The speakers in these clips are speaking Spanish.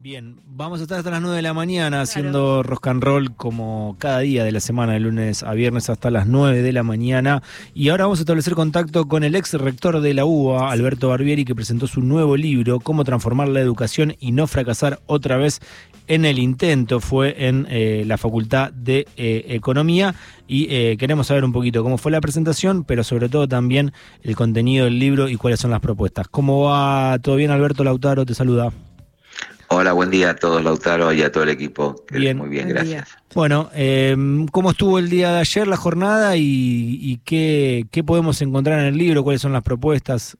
Bien, vamos a estar hasta las 9 de la mañana haciendo rock and roll como cada día de la semana, de lunes a viernes hasta las 9 de la mañana. Y ahora vamos a establecer contacto con el ex rector de la UBA, Alberto Barbieri, que presentó su nuevo libro, Cómo transformar la educación y no fracasar otra vez en el intento. Fue en eh, la Facultad de eh, Economía y eh, queremos saber un poquito cómo fue la presentación, pero sobre todo también el contenido del libro y cuáles son las propuestas. ¿Cómo va? ¿Todo bien, Alberto Lautaro? Te saluda. Hola, buen día a todos, Lautaro, y a todo el equipo. Bien. Muy bien, gracias. Bueno, eh, ¿cómo estuvo el día de ayer, la jornada, y, qué, qué podemos encontrar en el libro? ¿Cuáles son las propuestas?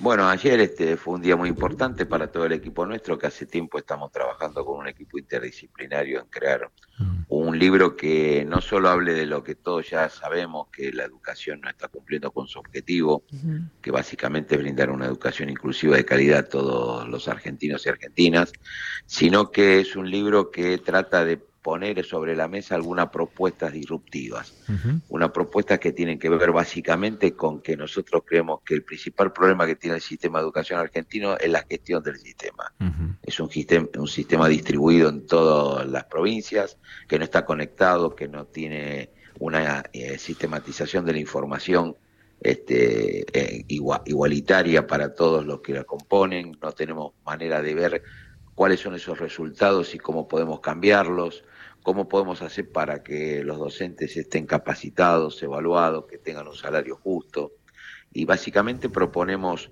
Bueno, ayer este fue un día muy importante para todo el equipo nuestro, que hace tiempo estamos trabajando con un equipo interdisciplinario en crear mm. un libro que no solo hable de lo que todos ya sabemos, que la educación no está cumpliendo con su objetivo, que básicamente es brindar una educación inclusiva de calidad a todos los argentinos y argentinas, sino que es un libro que trata de poner sobre la mesa algunas propuestas disruptivas, una propuesta que tienen que ver básicamente con que nosotros creemos que el principal problema que tiene el sistema de educación argentino es la gestión del sistema. Es un sistema, un sistema distribuido en todas las provincias, que no está conectado, que no tiene una eh, sistematización de la información este, eh, igualitaria para todos los que la componen, no tenemos manera de ver cuáles son esos resultados y cómo podemos cambiarlos cómo podemos hacer para que los docentes estén capacitados, evaluados, que tengan un salario justo. Y básicamente proponemos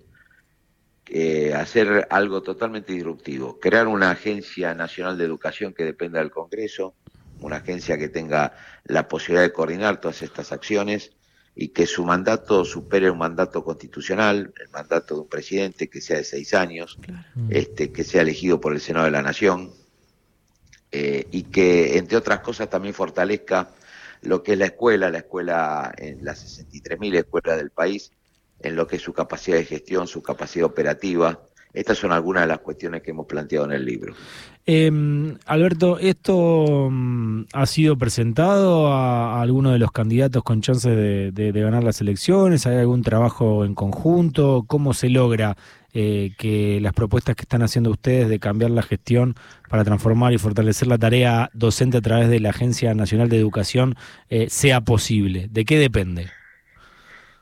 eh, hacer algo totalmente disruptivo, crear una agencia nacional de educación que dependa del Congreso, una agencia que tenga la posibilidad de coordinar todas estas acciones y que su mandato supere un mandato constitucional, el mandato de un presidente que sea de seis años, este, que sea elegido por el Senado de la Nación, eh, y que, entre otras cosas, también fortalezca lo que es la escuela, la escuela en las 63.000 escuelas del país, en lo que es su capacidad de gestión, su capacidad operativa. Estas son algunas de las cuestiones que hemos planteado en el libro. Em, Alberto, ¿esto mm, ha sido presentado a, alguno de los candidatos con chances de, ganar las elecciones? ¿Hay algún trabajo en conjunto? ¿Cómo se logra eh, que las propuestas que están haciendo ustedes de cambiar la gestión para transformar y fortalecer la tarea docente a través de la Agencia Nacional de Educación eh, sea posible? ¿De qué depende?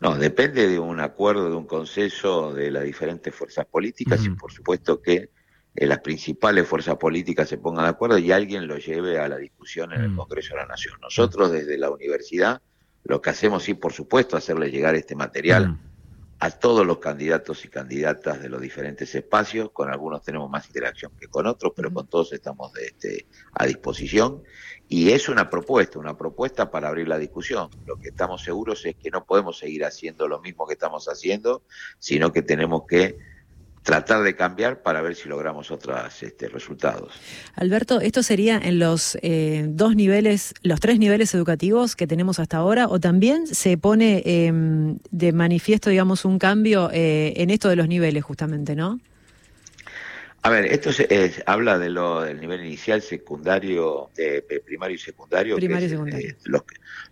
No, depende de un acuerdo, de un consenso de las diferentes fuerzas políticas y por supuesto que eh, las principales fuerzas políticas se pongan de acuerdo y alguien lo lleve a la discusión en el mm. Congreso de la Nación. Nosotros desde la universidad lo que hacemos, sí, por supuesto, hacerle llegar este material mm. A todos los candidatos y candidatas de los diferentes espacios. Con algunos tenemos más interacción que con otros, pero con todos estamos de este, a disposición. Y es una propuesta, una propuesta para abrir la discusión. Lo que estamos seguros es que no podemos seguir haciendo lo mismo que estamos haciendo, sino que tenemos que tratar de cambiar para ver si logramos otros este, resultados. Alberto, ¿esto sería en los eh, dos niveles, los tres niveles educativos que tenemos hasta ahora o también se pone em, de manifiesto, digamos, un cambio eh, en esto de los niveles justamente, ¿no? A ver, esto habla de lo, del nivel inicial, secundario, de, primario y secundario, primario y secundario. Este, los,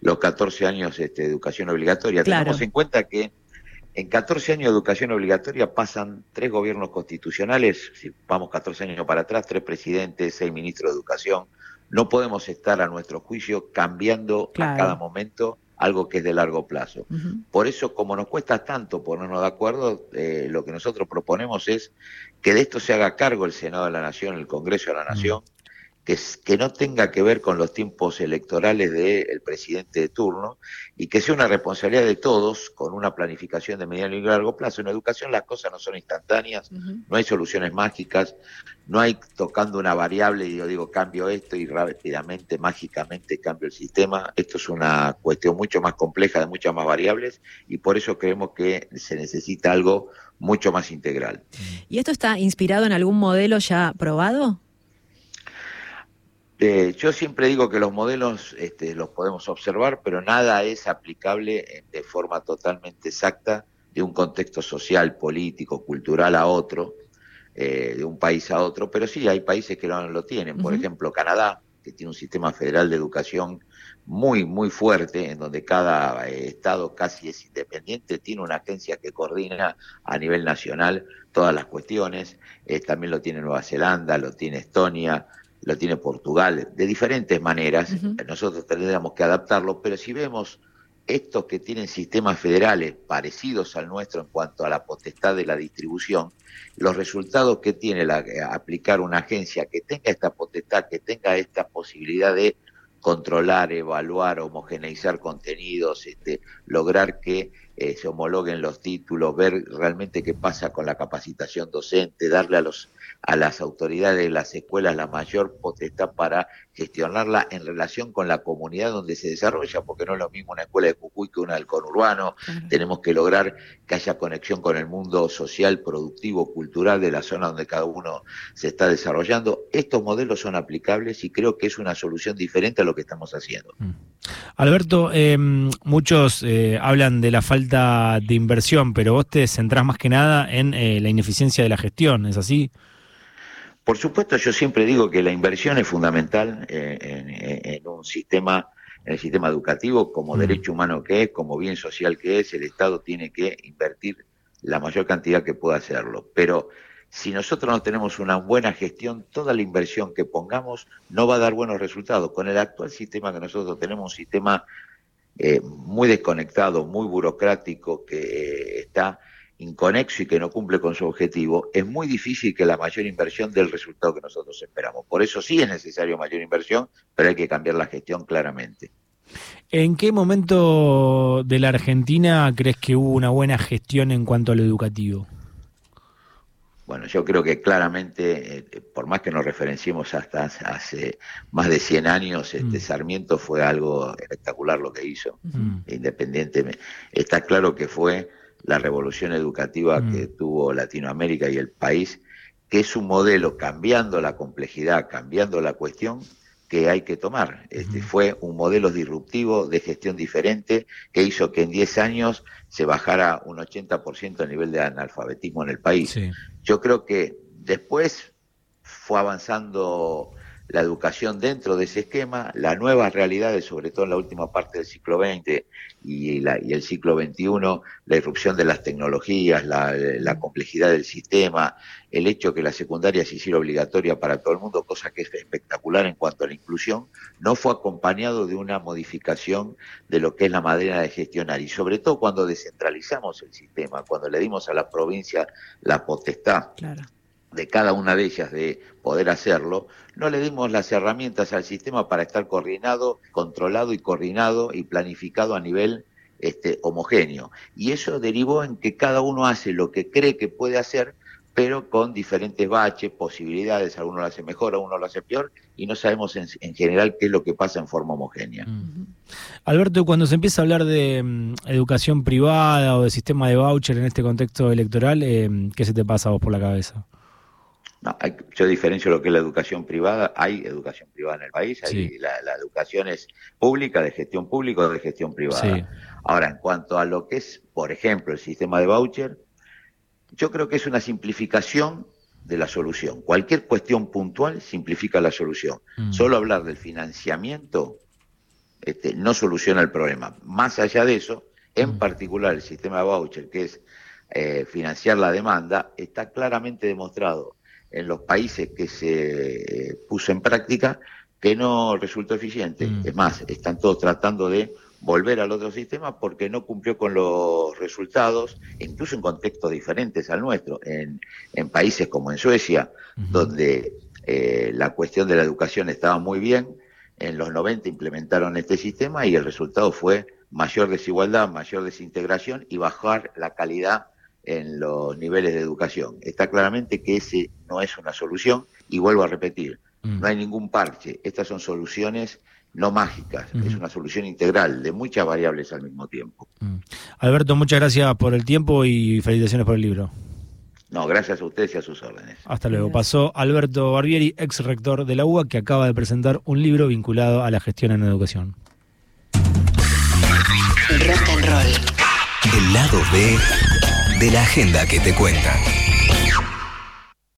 los 14 años este, de educación obligatoria. Tenemos en cuenta que en 14 años de educación obligatoria pasan tres gobiernos constitucionales, si vamos 14 años para atrás, tres presidentes, seis ministros de educación. No podemos estar a nuestro juicio cambiando a cada momento algo que es de largo plazo. Por eso, como nos cuesta tanto ponernos de acuerdo, eh, lo que nosotros proponemos es que de esto se haga cargo el Senado de la Nación, el Congreso de la Nación, que, no tenga que ver con los tiempos electorales del presidente de turno y que sea una responsabilidad de todos con una planificación de mediano y largo plazo. En educación las cosas no son instantáneas, no hay soluciones mágicas, no hay tocando una variable y yo digo cambio esto y rápidamente, mágicamente cambio el sistema. Esto es una cuestión mucho más compleja de muchas más variables y por eso creemos que se necesita algo mucho más integral. ¿Y esto está inspirado en algún modelo ya probado? Eh, yo siempre digo que los modelos este, los podemos observar, pero nada es aplicable de forma totalmente exacta de un contexto social, político, cultural a otro, eh, de un país a otro, pero sí hay países que no lo tienen. Por ejemplo, Canadá que tiene un sistema federal de educación muy, muy fuerte, en donde cada eh, estado casi es independiente, tiene una agencia que coordina a nivel nacional todas las cuestiones, eh, también lo tiene Nueva Zelanda, lo tiene Estonia, lo tiene Portugal, de diferentes maneras, nosotros tendríamos que adaptarlo, pero si vemos estos que tienen sistemas federales parecidos al nuestro en cuanto a la potestad de la distribución, los resultados que tiene la, eh, aplicar una agencia que tenga esta potestad, que tenga esta posibilidad de controlar, evaluar, homogeneizar contenidos, este, lograr que eh, se homologuen los títulos, ver realmente qué pasa con la capacitación docente, darle a los a las autoridades de las escuelas la mayor potestad para gestionarla en relación con la comunidad donde se desarrolla, porque no es lo mismo una escuela de Cucuy que una del conurbano. Tenemos que lograr que haya conexión con el mundo social, productivo, cultural de la zona donde cada uno se está desarrollando. Estos modelos son aplicables y creo que es una solución diferente a lo que estamos haciendo. Mm. Alberto, em, muchos eh, hablan de la falta de inversión, pero vos te centrás más que nada en eh, la ineficiencia de la gestión, ¿es así? Por supuesto, yo siempre digo que la inversión es fundamental eh, en, un sistema, en el sistema educativo, como mm. derecho humano que es, como bien social que es, el Estado tiene que invertir la mayor cantidad que pueda hacerlo. Pero si nosotros no tenemos una buena gestión, toda la inversión que pongamos no va a dar buenos resultados. Con el actual sistema que nosotros tenemos, un sistema eh, muy desconectado, muy burocrático, que eh, está inconexo y que no cumple con su objetivo, es muy difícil que la mayor inversión dé el resultado que nosotros esperamos. Por eso sí es necesario mayor inversión, pero hay que cambiar la gestión claramente. ¿En qué momento de la Argentina crees que hubo una buena gestión en cuanto a lo educativo? Bueno, yo creo que claramente, eh, por más que nos referenciemos hasta hace más de 100 años, este mm. Sarmiento fue algo espectacular lo que hizo, mm. independientemente. Está claro que fue la revolución educativa mm. que tuvo Latinoamérica y el país, que es un modelo cambiando la complejidad, cambiando la cuestión que hay que tomar. Este, Fue un modelo disruptivo de gestión diferente que hizo que en 10 años se bajara un 80% el nivel de analfabetismo en el país. Yo creo que después fue avanzando la educación dentro de ese esquema, las nuevas realidades, sobre todo en la última parte del siglo XX y, el siglo XXI, la irrupción de las tecnologías, la, complejidad del sistema, el hecho que la secundaria se hiciera obligatoria para todo el mundo, cosa que es espectacular en cuanto a la inclusión, no fue acompañado de una modificación de lo que es la manera de gestionar. Y sobre todo cuando descentralizamos el sistema, cuando le dimos a la provincia la potestad. Claro de cada una de ellas de poder hacerlo, no le dimos las herramientas al sistema para estar coordinado, controlado y coordinado y planificado a nivel este, homogéneo. Y eso derivó en que cada uno hace lo que cree que puede hacer, pero con diferentes baches, posibilidades, alguno lo hace mejor, alguno lo hace peor, y no sabemos en, general qué es lo que pasa en forma homogénea. Alberto, cuando se empieza a hablar de mm, educación privada o de sistema de voucher en este contexto electoral, eh, ¿qué se te pasa a vos por la cabeza? No, yo diferencio lo que es la educación privada. Hay educación privada en el país, hay, la, educación es pública, de gestión pública o de gestión privada. Ahora, en cuanto a lo que es, por ejemplo, el sistema de voucher, yo creo que es una simplificación de la solución. Cualquier cuestión puntual simplifica la solución. Mm. Solo hablar del financiamiento este, no soluciona el problema. Más allá de eso, en mm. particular el sistema de voucher, que es eh, financiar la demanda, está claramente demostrado en los países que se puso en práctica que no resultó eficiente. Mm. Es más, están todos tratando de volver al otro sistema porque no cumplió con los resultados, incluso en contextos diferentes al nuestro, en, en países como en Suecia, donde eh, la cuestión de la educación estaba muy bien, en los 90 implementaron este sistema y el resultado fue mayor desigualdad, mayor desintegración y bajar la calidad en los niveles de educación. Está claramente que ese no es una solución y vuelvo a repetir, mm. no hay ningún parche, estas son soluciones no mágicas, es una solución integral de muchas variables al mismo tiempo. Mm. Alberto, muchas gracias por el tiempo y felicitaciones por el libro. No, gracias a ustedes y a sus órdenes. Hasta luego. Pasó Alberto Barbieri, ex rector de la UBA, que acaba de presentar un libro vinculado a la gestión en educación. Rock and roll. El lado B de la agenda que te cuenta.